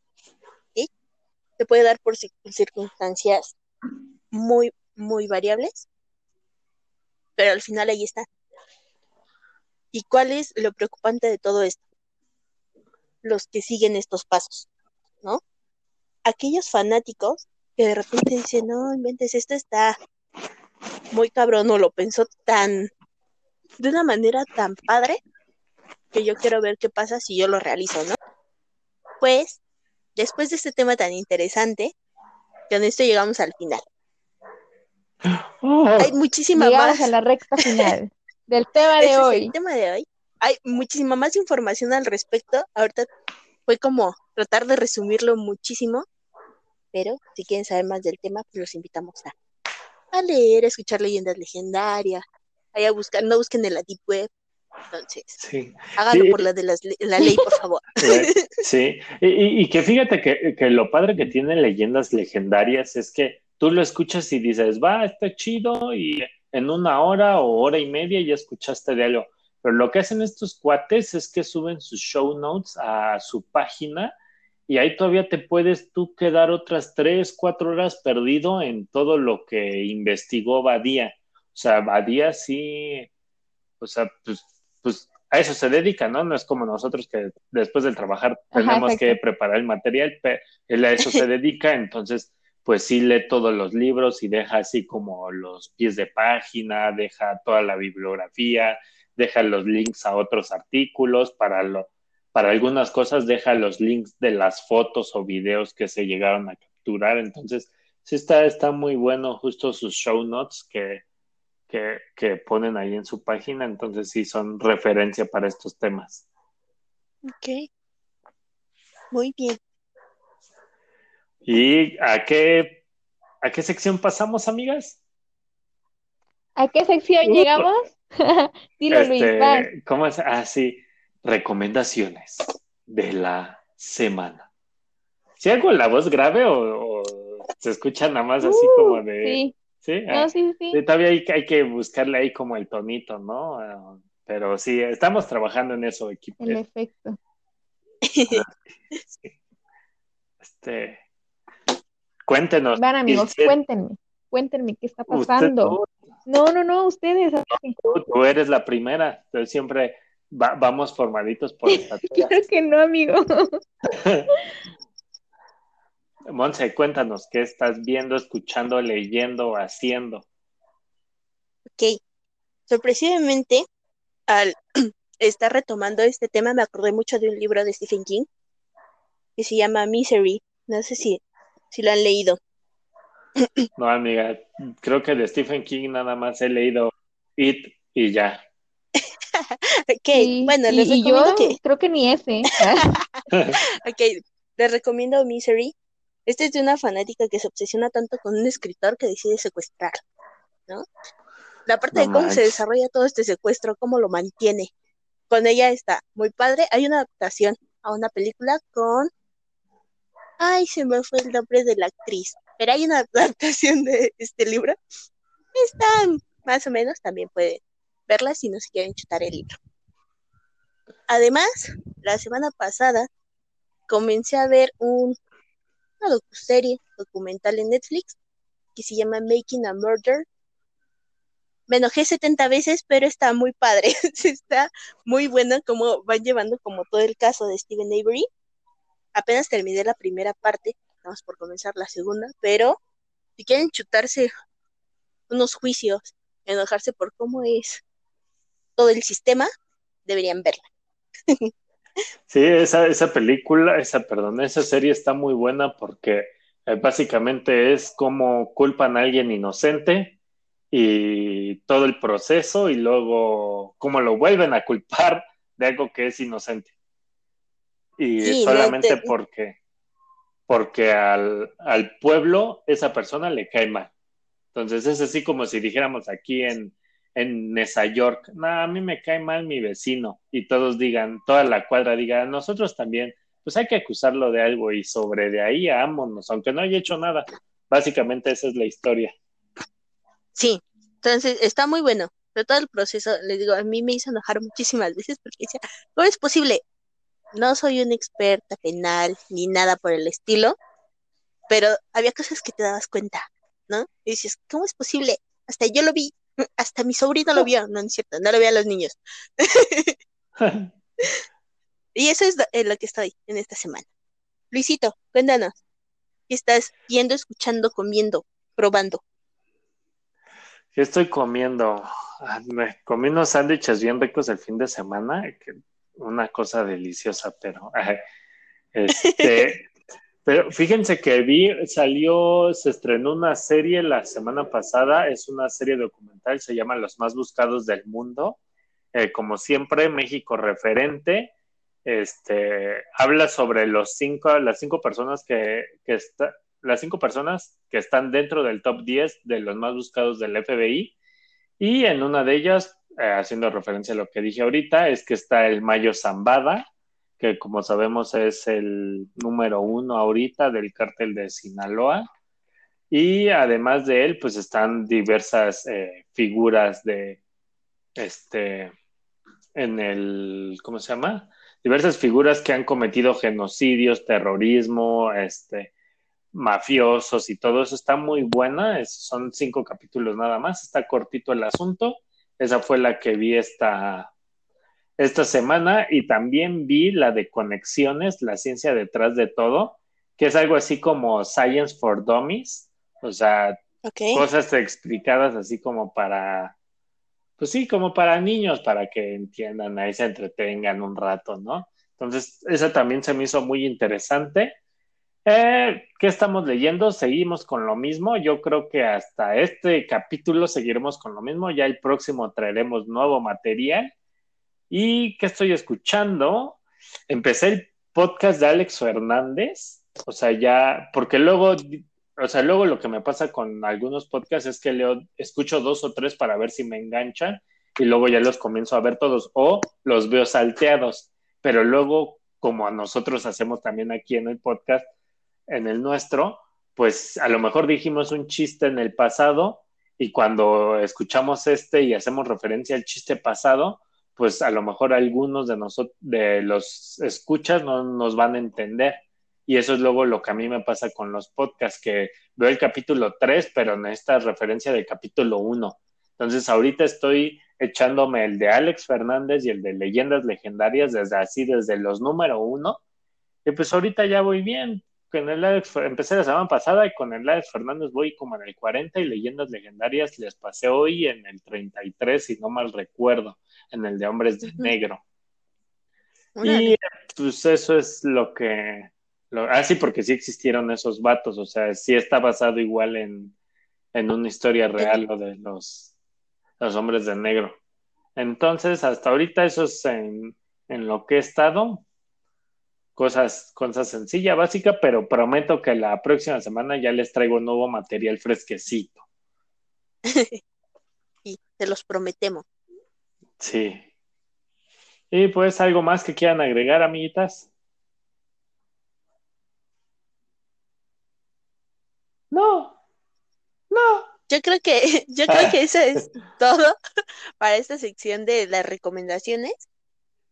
Se puede dar por circunstancias muy, muy variables pero al final ahí está. ¿Y cuál es lo preocupante de todo esto? Los que siguen estos pasos, ¿no? Aquellos fanáticos que de repente dicen, no, inventes, esto está muy cabrón, no lo pensó tan, de una manera tan padre, que yo quiero ver qué pasa si yo lo realizo, ¿no? Pues, después de este tema tan interesante, con esto llegamos al final. Oh. Hay muchísima más. a la recta final del tema de hoy. el tema de hoy. Hay muchísima más información al respecto. Ahorita fue como tratar de resumirlo muchísimo, pero si quieren saber más del tema, pues los invitamos a, a leer, a escuchar leyendas legendarias, a buscar, no busquen en la deep web, entonces, sí. háganlo por la de la ley, por favor. Sí, y, y que fíjate que, que, lo padre que tienen leyendas legendarias es que tú lo escuchas y dices, va, está chido, y en una hora o hora y media ya escuchaste de algo. Pero lo que hacen estos cuates es que suben sus show notes a su página y ahí todavía te puedes tú quedar otras tres, cuatro horas perdido en todo lo que investigó Badía. O sea, Badía sí, o sea, pues pues a eso se dedica, ¿no? No es como nosotros que después del trabajar tenemos que preparar el material, pero él a eso se dedica, entonces pues sí lee todos los libros y deja así como los pies de página, deja toda la bibliografía, deja los links a otros artículos, para, lo, para algunas cosas deja los links de las fotos o videos que se llegaron a capturar, entonces sí está, está muy bueno justo sus show notes que que, ponen ahí en su página, entonces sí son referencia para estos temas. Ok. Muy bien. ¿Y a qué, a qué sección pasamos, amigas? ¿A qué sección llegamos? Dilo, Luis. Este, ¿Cómo es? Ah, sí. Recomendaciones de la semana. ¿Si hago la voz grave o, se escucha nada más así uh, como de. Sí. Sí, ah, sí, sí. todavía hay, hay, que buscarle ahí como el tonito, ¿no? Ah, pero sí, estamos trabajando en eso, equipo. El efecto. Este, cuéntenos. Van amigos, cuéntenme, cuéntenme qué está pasando. no, no, no, ustedes. tú, eres la primera, entonces siempre vamos formaditos por estatura. claro que no, amigo. Monse, cuéntanos, ¿qué estás viendo, escuchando, leyendo, haciendo? Ok, sorpresivamente, al estar retomando este tema, me acordé mucho de un libro de Stephen King que se llama Misery. No sé si, si lo han leído. No, amiga, creo que de Stephen King nada más he leído It y ya. ok, bueno, les y yo creo que ni ese. ok, les recomiendo Misery. Este es de una fanática que se obsesiona tanto con un escritor que decide secuestrar, ¿no? La parte de cómo se desarrolla todo este secuestro, cómo lo mantiene. Con ella está muy padre. Hay una adaptación a una película con. Ay, se me fue el nombre de la actriz. Pero hay una adaptación de este libro. Está más o menos, también pueden verla si no se quieren chutar el libro. Además, la semana pasada comencé a ver un una docuserie documental en Netflix que se llama Making a Murder. Me enojé 70 veces, pero está muy padre. está muy buena como van llevando como todo el caso de Stephen Avery. Apenas terminé la primera parte, estamos por comenzar la segunda, pero si quieren chutarse unos juicios, enojarse por cómo es todo el sistema, deberían verla. Sí, esa, esa película, esa, perdón, esa serie está muy buena porque eh, básicamente es como culpan a alguien inocente y todo el proceso y luego cómo lo vuelven a culpar de algo que es inocente. Y solamente porque, porque al, al pueblo esa persona le cae mal. Entonces es así como si dijéramos aquí en, en Nueva York, no, a mí me cae mal mi vecino y todos digan, toda la cuadra diga, nosotros también, pues hay que acusarlo de algo y sobre de ahí ámonos, aunque no haya hecho nada. Básicamente esa es la historia. Sí, entonces está muy bueno, pero todo el proceso, les digo, a mí me hizo enojar muchísimas veces porque decía, ¿cómo es posible? No soy una experta penal ni nada por el estilo, pero había cosas que te dabas cuenta, ¿no? Y dices, ¿cómo es posible? Hasta yo lo vi, hasta mi sobrino lo vio, no, es cierto, no lo vio a los niños. y eso es lo, que estoy en esta semana. Luisito, cuéntanos, ¿qué estás viendo, escuchando, comiendo, probando? ¿Qué estoy comiendo? Ah, me comí unos sándwiches bien ricos el fin de semana, que una cosa deliciosa, pero este, pero fíjense que vi, salió, se estrenó una serie la semana pasada, es una serie documental, se llama Los más buscados del mundo. Eh, como siempre, México referente. Este, habla sobre los cinco, las cinco personas que, que las cinco personas que están dentro del top 10 de los más buscados del FBI. Y en una de ellas, eh, haciendo referencia a lo que dije ahorita, es que está el Mayo Zambada, que como sabemos es el número uno ahorita del cártel de Sinaloa. Y además de él, pues están diversas eh, figuras de, este, en el, ¿cómo se llama? Diversas figuras que han cometido genocidios, terrorismo, este, mafiosos y todo eso. Está muy buena, son cinco capítulos nada más, está cortito el asunto. Esa fue la que vi esta, esta semana y también vi la de conexiones, la ciencia detrás de todo, que es algo así como Science for Dummies, o sea, cosas explicadas así como para, pues sí, como para niños, para que entiendan, ahí se entretengan un rato, ¿no? Entonces, esa también se me hizo muy interesante. Eh, ¿Qué estamos leyendo? Seguimos con lo mismo. Yo creo que hasta este capítulo seguiremos con lo mismo. Ya el próximo traeremos nuevo material. ¿Y qué estoy escuchando? Empecé el podcast de Alex Fernández, o sea, ya, porque luego, o sea, luego lo que me pasa con algunos podcasts es que leo, escucho dos o tres para ver si me enganchan y luego ya los comienzo a ver todos o los veo salteados, pero luego, como a nosotros hacemos también aquí en el podcast, en el nuestro, pues a lo mejor dijimos un chiste en el pasado y cuando escuchamos este y hacemos referencia al chiste pasado, pues a lo mejor algunos de nosotros, de los escuchas no nos van a entender. Y eso es luego lo que a mí me pasa con los podcasts, que veo el capítulo 3, pero en esta referencia del capítulo 1. Entonces ahorita estoy echándome el de Alex Fernández y el de Leyendas Legendarias desde así, desde los número 1. Y pues ahorita ya voy bien con el Alex, empecé la semana pasada y con el Alex Fernández voy como en el 40 y leyendas legendarias les pasé hoy en el 33, si no mal recuerdo, en el de Hombres de Negro. Y pues eso es lo que... ah, sí, porque sí existieron esos vatos, o sea, sí está basado igual en, en una historia real lo de los, los Hombres de Negro. Entonces, hasta ahorita eso es en, en lo que he estado cosas, cosas sencilla, básica, pero prometo que la próxima semana ya les traigo nuevo material fresquecito. y te los prometemos. Sí. Y pues algo más que quieran agregar, amiguitas. No. No. Yo creo que, yo creo que eso es todo para esta sección de las recomendaciones.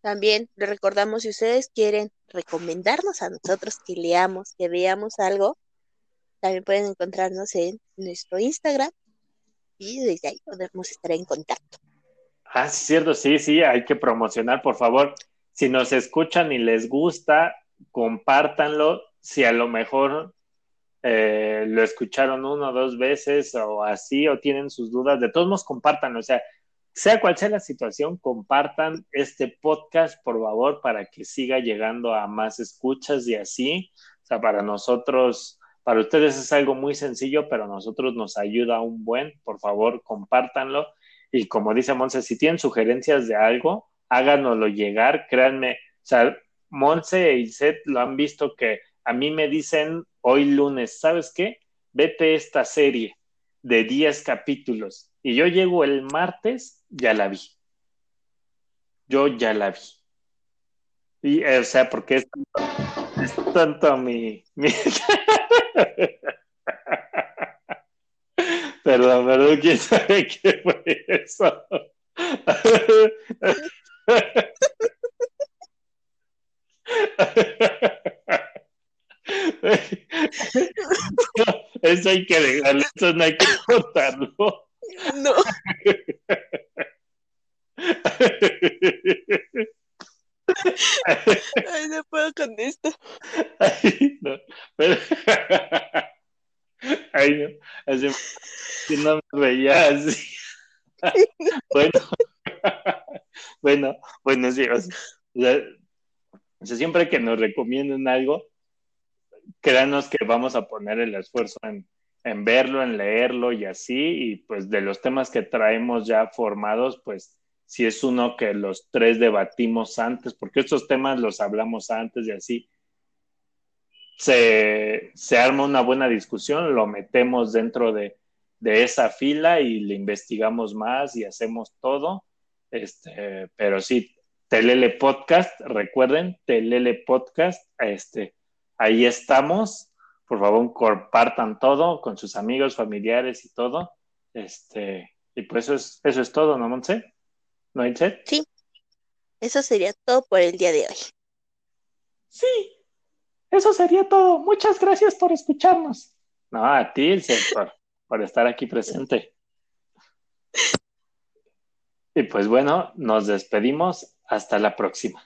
También les recordamos si ustedes quieren recomendarnos a nosotros que leamos, que veamos algo, también pueden encontrarnos en nuestro Instagram y desde ahí podemos estar en contacto. Ah, sí, cierto, sí, sí, hay que promocionar, por favor. Si nos escuchan y les gusta, compártanlo. Si a lo mejor eh, lo escucharon una o dos veces o así, o tienen sus dudas, de todos modos, compártanlo. O sea, sea cual sea la situación, compartan este podcast, por favor, para que siga llegando a más escuchas y así. O sea, para nosotros, para ustedes es algo muy sencillo, pero a nosotros nos ayuda un buen. Por favor, compártanlo. Y como dice Monse, si tienen sugerencias de algo, háganoslo llegar. Créanme, o sea, Monse y Seth lo han visto que a mí me dicen hoy lunes, ¿sabes qué? Vete esta serie de 10 capítulos. Y yo llego el martes ya la vi. Yo ya la vi. Y, eh, o sea, porque es tanto, mi, perdón, perdón, quién sabe qué fue eso. Eso hay que dejarlo, eso no hay que cortarlo. No. Ay, no puedo con esto. Ay, no. Pero... Ay, no. Así, si no me veía así. bueno. bueno, buenos días. siempre que nos recomienden algo, créanos que vamos a poner el esfuerzo en, en verlo, en leerlo y así, y pues de los temas que traemos ya formados, pues si es uno que los tres debatimos antes, porque estos temas los hablamos antes y así, se, se arma una buena discusión, lo metemos dentro de, de, esa fila y le investigamos más y hacemos todo. Este, pero sí, Telele Podcast, recuerden, Telele Podcast, este, ahí estamos por favor compartan todo con sus amigos, familiares y todo. Este, y pues eso es, eso es todo, ¿no, Monse? ¿No, Inset? Sí, eso sería todo por el día de hoy. Sí, eso sería todo. Muchas gracias por escucharnos. No, a ti, Ilse, por, por estar aquí presente. Y pues bueno, nos despedimos. Hasta la próxima.